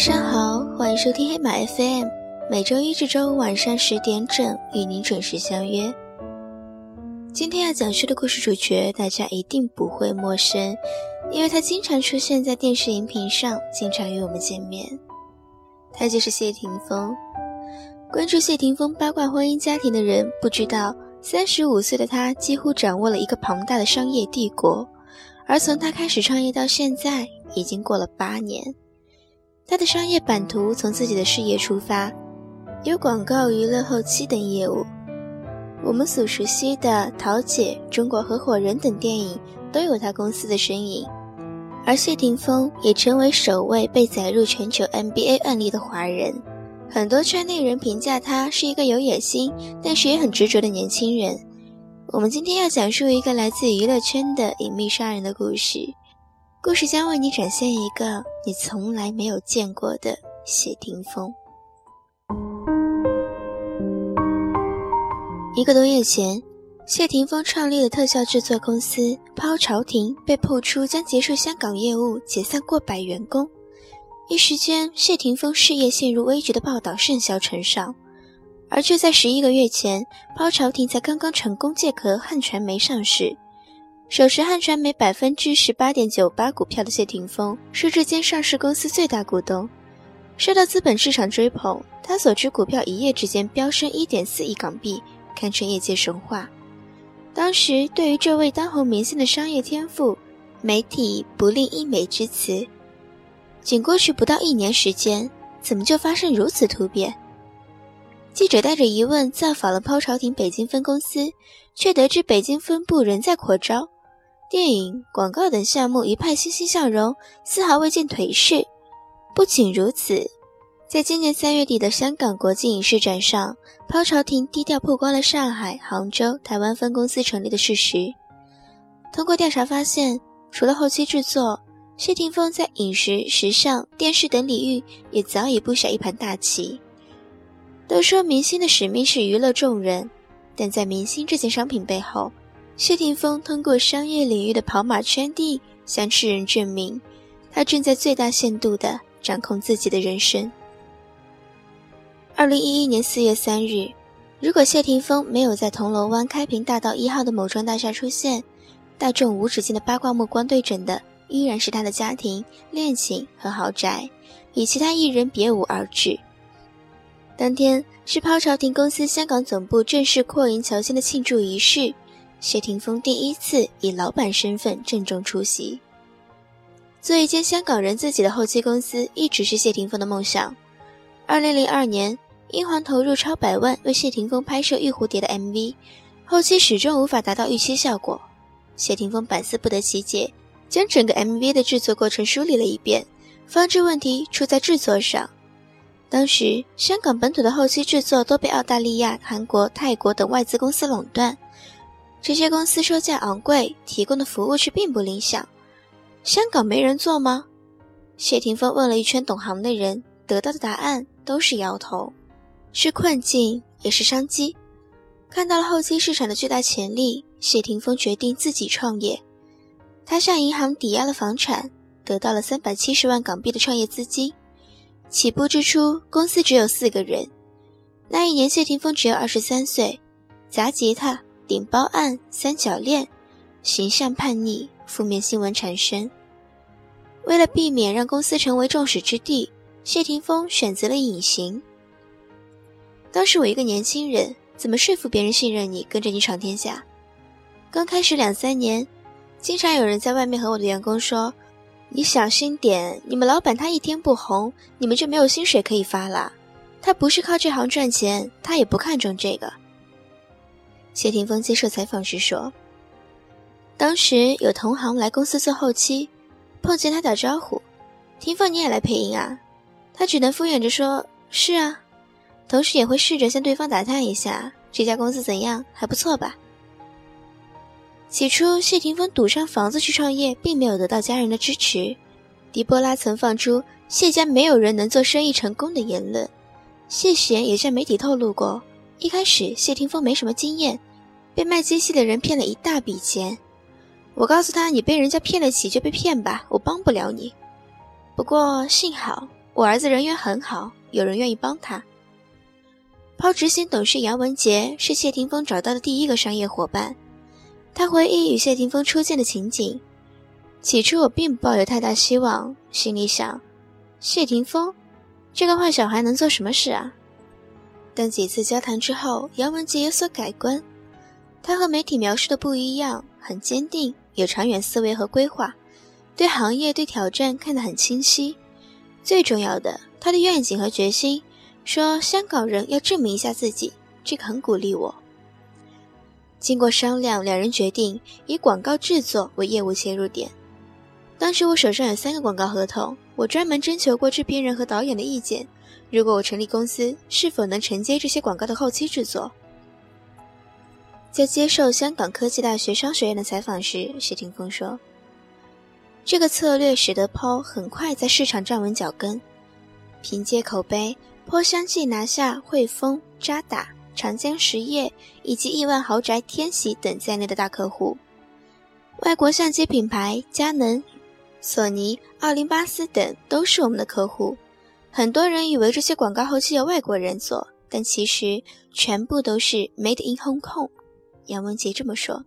晚上好，欢迎收听黑马 FM，每周一至周五晚上十点整与您准时相约。今天要讲述的故事主角，大家一定不会陌生，因为他经常出现在电视荧屏上，经常与我们见面。他就是谢霆锋。关注谢霆锋八卦婚姻家庭的人，不知道三十五岁的他几乎掌握了一个庞大的商业帝国，而从他开始创业到现在，已经过了八年。他的商业版图从自己的事业出发，有广告、娱乐、后期等业务。我们所熟悉的《桃姐》《中国合伙人》等电影都有他公司的身影，而谢霆锋也成为首位被载入全球 NBA 案例的华人。很多圈内人评价他是一个有野心，但是也很执着的年轻人。我们今天要讲述一个来自娱乐圈的隐秘杀人的故事。故事将为你展现一个你从来没有见过的谢霆锋。一个多月前，谢霆锋创立的特效制作公司抛朝廷被曝出将结束香港业务、解散过百员工，一时间谢霆锋事业陷入危局的报道甚嚣尘上。而就在十一个月前，抛朝廷才刚刚成功借壳汉传媒上市。手持汉传媒百分之十八点九八股票的谢霆锋是这间上市公司最大股东，受到资本市场追捧，他所持股票一夜之间飙升一点四亿港币，堪称业界神话。当时对于这位当红明星的商业天赋，媒体不吝溢美之词。仅过去不到一年时间，怎么就发生如此突变？记者带着疑问造访了抛朝廷北京分公司，却得知北京分部仍在扩招。电影、广告等项目一派欣欣向荣，丝毫未见颓势。不仅如此，在今年三月底的香港国际影视展上，抛朝廷低调曝光了上海、杭州、台湾分公司成立的事实。通过调查发现，除了后期制作，谢霆锋在饮食、时尚、电视等领域也早已布下一盘大棋。都说明星的使命是娱乐众人，但在明星这件商品背后，谢霆锋通过商业领域的跑马圈地，向世人证明，他正在最大限度地掌控自己的人生。二零一一年四月三日，如果谢霆锋没有在铜锣湾开平大道一号的某幢大厦出现，大众无止境的八卦目光对准的依然是他的家庭、恋情和豪宅，与其他艺人别无二致。当天是抛朝廷公司香港总部正式扩营乔迁的庆祝仪式。谢霆锋第一次以老板身份郑重出席。做一间香港人自己的后期公司，一直是谢霆锋的梦想。二零零二年，英皇投入超百万为谢霆锋拍摄《玉蝴蝶》的 MV，后期始终无法达到预期效果。谢霆锋百思不得其解，将整个 MV 的制作过程梳理了一遍，方知问题出在制作上。当时，香港本土的后期制作都被澳大利亚、韩国、泰国等外资公司垄断。这些公司售价昂贵，提供的服务却并不理想。香港没人做吗？谢霆锋问了一圈懂行的人，得到的答案都是摇头。是困境，也是商机。看到了后期市场的巨大潜力，谢霆锋决定自己创业。他向银行抵押了房产，得到了三百七十万港币的创业资金。起步之初，公司只有四个人。那一年，谢霆锋只有二十三岁，砸吉他。顶包案、三角恋、形象叛逆、负面新闻缠身。为了避免让公司成为众矢之的，谢霆锋选择了隐形。当时我一个年轻人，怎么说服别人信任你，跟着你闯天下？刚开始两三年，经常有人在外面和我的员工说：“你小心点，你们老板他一天不红，你们就没有薪水可以发了。他不是靠这行赚钱，他也不看重这个。”谢霆锋接受采访时说：“当时有同行来公司做后期，碰见他打招呼，霆锋你也来配音啊？他只能敷衍着说：是啊，同时也会试着向对方打探一下这家公司怎样，还不错吧？起初，谢霆锋赌上房子去创业，并没有得到家人的支持。狄波拉曾放出谢家没有人能做生意成功的言论，谢贤也向媒体透露过。”一开始，谢霆锋没什么经验，被卖机器的人骗了一大笔钱。我告诉他：“你被人家骗了起就被骗吧，我帮不了你。”不过幸好我儿子人缘很好，有人愿意帮他。抛执行董事杨文杰是谢霆锋找到的第一个商业伙伴。他回忆与谢霆锋初见的情景。起初我并不抱有太大希望，心里想：谢霆锋这个坏小孩能做什么事啊？但几次交谈之后，杨文杰有所改观。他和媒体描述的不一样，很坚定，有长远思维和规划，对行业、对挑战看得很清晰。最重要的，他的愿景和决心，说香港人要证明一下自己，这个很鼓励我。经过商量，两人决定以广告制作为业务切入点。当时我手上有三个广告合同，我专门征求过制片人和导演的意见。如果我成立公司，是否能承接这些广告的后期制作？在接受香港科技大学商学院的采访时，谢霆锋说：“这个策略使得 PO 很快在市场站稳脚跟，凭借口碑，PO 相继拿下汇丰、渣打、长江实业以及亿万豪宅天玺等在内的大客户。外国相机品牌佳能。”索尼、奥林巴斯等都是我们的客户。很多人以为这些广告后期由外国人做，但其实全部都是 Made in Hong Kong。杨文杰这么说。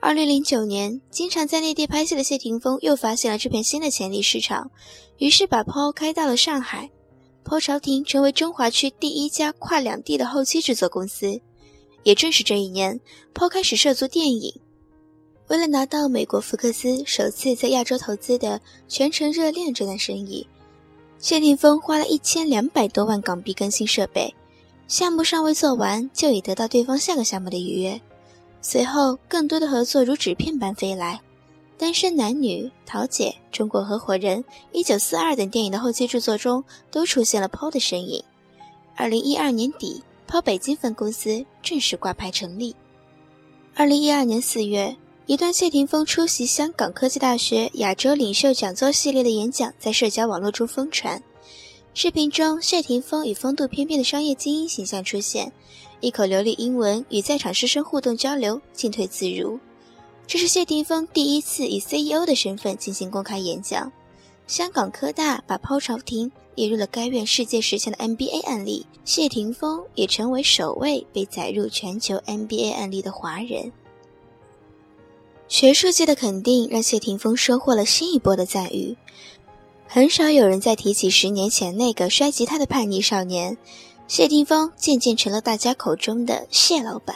二零零九年，经常在内地拍戏的谢霆锋又发现了这片新的潜力市场，于是把 PO 开到了上海，PO 朝廷成为中华区第一家跨两地的后期制作公司。也正是这一年，PO 开始涉足电影。为了拿到美国福克斯首次在亚洲投资的《全程热恋》这单生意，谢霆锋花了一千两百多万港币更新设备。项目尚未做完，就已得到对方下个项目的预约。随后，更多的合作如纸片般飞来，《单身男女》《桃姐》《中国合伙人》《一九四二》等电影的后期制作中都出现了 PO 的身影。二零一二年底，PO 北京分公司正式挂牌成立。二零一二年四月。一段谢霆锋出席香港科技大学亚洲领袖讲座系列的演讲在社交网络中疯传。视频中，谢霆锋以风度翩翩的商业精英形象出现，一口流利英文与在场师生互动交流，进退自如。这是谢霆锋第一次以 CEO 的身份进行公开演讲。香港科大把抛朝廷列入了该院世界十强的 NBA 案例，谢霆锋也成为首位被载入全球 NBA 案例的华人。学术界的肯定让谢霆锋收获了新一波的赞誉。很少有人再提起十年前那个摔吉他的叛逆少年，谢霆锋渐渐成了大家口中的谢老板。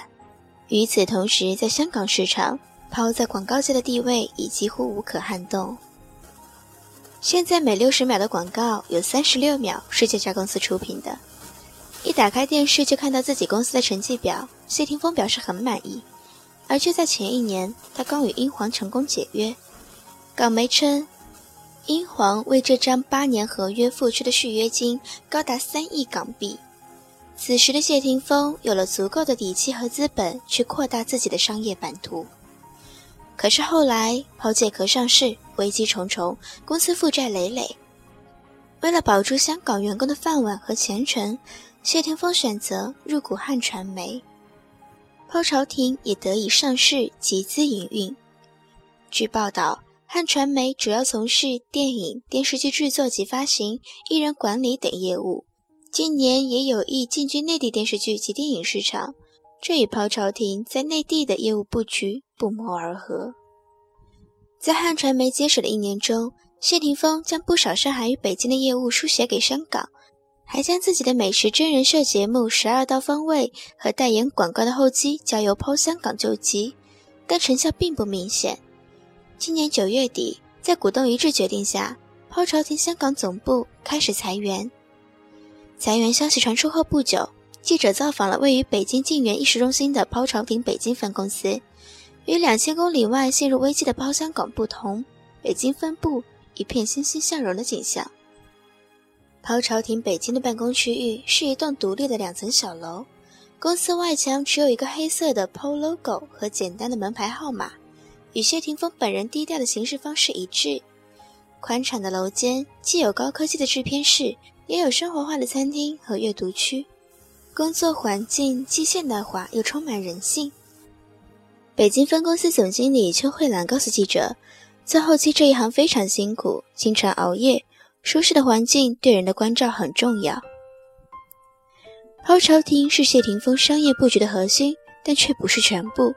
与此同时，在香港市场，抛在广告界的地位已几乎无可撼动。现在每六十秒的广告有三十六秒是这家公司出品的。一打开电视就看到自己公司的成绩表，谢霆锋表示很满意。而就在前一年，他刚与英皇成功解约。港媒称，英皇为这张八年合约付出的续约金高达三亿港币。此时的谢霆锋有了足够的底气和资本去扩大自己的商业版图。可是后来，抛借壳上市，危机重重，公司负债累累。为了保住香港员工的饭碗和前程，谢霆锋选择入股汉传媒。抛朝廷也得以上市集资营运。据报道，汉传媒主要从事电影、电视剧制作及发行、艺人管理等业务，近年也有意进军内地电视剧及电影市场，这与抛朝廷在内地的业务布局不谋而合。在汉传媒接手的一年中，谢霆锋将不少上海与北京的业务输写给香港。还将自己的美食真人秀节目《十二道方位》和代言广告的后期交由抛香港救急，但成效并不明显。今年九月底，在股东一致决定下，抛朝廷香港总部开始裁员。裁员消息传出后不久，记者造访了位于北京静园艺术中心的抛朝廷北京分公司。与两千公里外陷入危机的抛香港不同，北京分部一片欣欣向荣的景象。抛朝廷北京的办公区域是一栋独立的两层小楼，公司外墙只有一个黑色的 PO logo 和简单的门牌号码，与谢霆锋本人低调的行事方式一致。宽敞的楼间既有高科技的制片室，也有生活化的餐厅和阅读区，工作环境既现代化又充满人性。北京分公司总经理邱慧兰告诉记者：“做后期这一行非常辛苦，经常熬夜。”舒适的环境对人的关照很重要。抛朝廷是谢霆锋商业布局的核心，但却不是全部。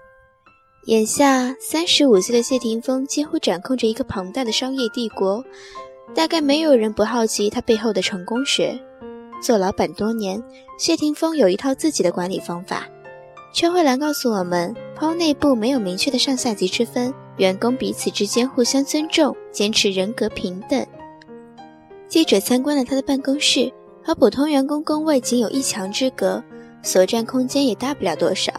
眼下，三十五岁的谢霆锋几乎掌控着一个庞大的商业帝国，大概没有人不好奇他背后的成功学。做老板多年，谢霆锋有一套自己的管理方法。邱慧兰告诉我们，抛内部没有明确的上下级之分，员工彼此之间互相尊重，坚持人格平等。记者参观了他的办公室，和普通员工工位仅有一墙之隔，所占空间也大不了多少。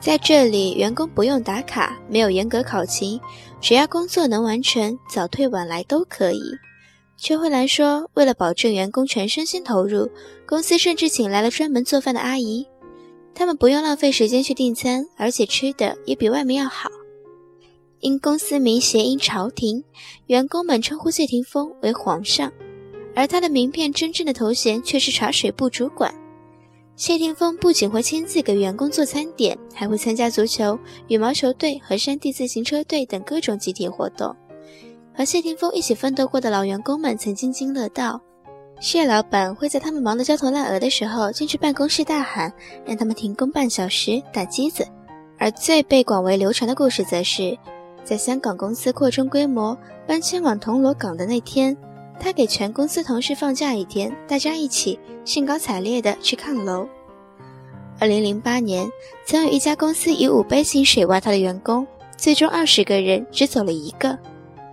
在这里，员工不用打卡，没有严格考勤，只要工作能完成，早退晚来都可以。邱慧兰说：“为了保证员工全身心投入，公司甚至请来了专门做饭的阿姨。他们不用浪费时间去订餐，而且吃的也比外面要好。因公司名谐音‘朝廷’，员工们称呼谢霆锋为皇上，而他的名片真正的头衔却是茶水部主管。谢霆锋不仅会亲自给员工做餐点，还会参加足球、羽毛球队和山地自行车队等各种集体活动。”和谢霆锋一起奋斗过的老员工们曾津津乐道，谢老板会在他们忙得焦头烂额的时候进去办公室大喊，让他们停工半小时打机子。而最被广为流传的故事，则是在香港公司扩充规模搬迁往铜锣港的那天，他给全公司同事放假一天，大家一起兴高采烈地去看楼。二零零八年，曾有一家公司以五倍薪水挖他的员工，最终二十个人只走了一个。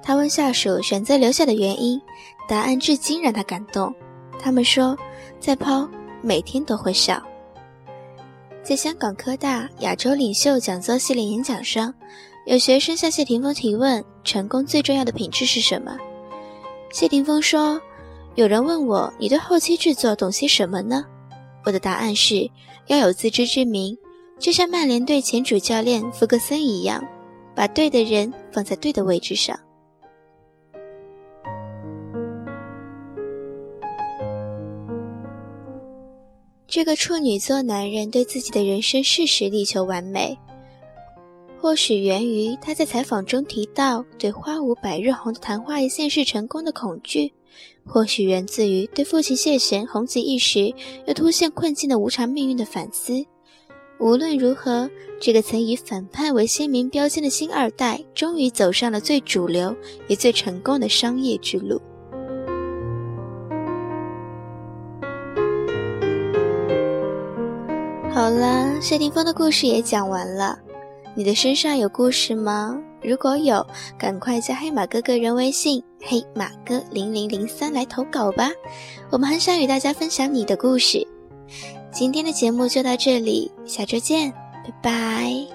他问下属选择留下的原因，答案至今让他感动。他们说，在抛每天都会笑。在香港科大亚洲领袖讲座系列演讲上，有学生向谢霆锋提问：成功最重要的品质是什么？谢霆锋说：“有人问我，你对后期制作懂些什么呢？我的答案是要有自知之明，就像曼联队前主教练弗格森一样，把对的人放在对的位置上。”这个处女座男人对自己的人生事实力求完美，或许源于他在采访中提到对“花无百日红”的昙花一现式成功的恐惧，或许源自于对父亲谢贤红极一时又突现困境的无常命运的反思。无论如何，这个曾以反叛为鲜明标签的新二代，终于走上了最主流也最成功的商业之路。好了，谢霆锋的故事也讲完了。你的身上有故事吗？如果有，赶快加黑马哥个人微信“黑马哥零零零三”来投稿吧。我们很想与大家分享你的故事。今天的节目就到这里，下周见，拜拜。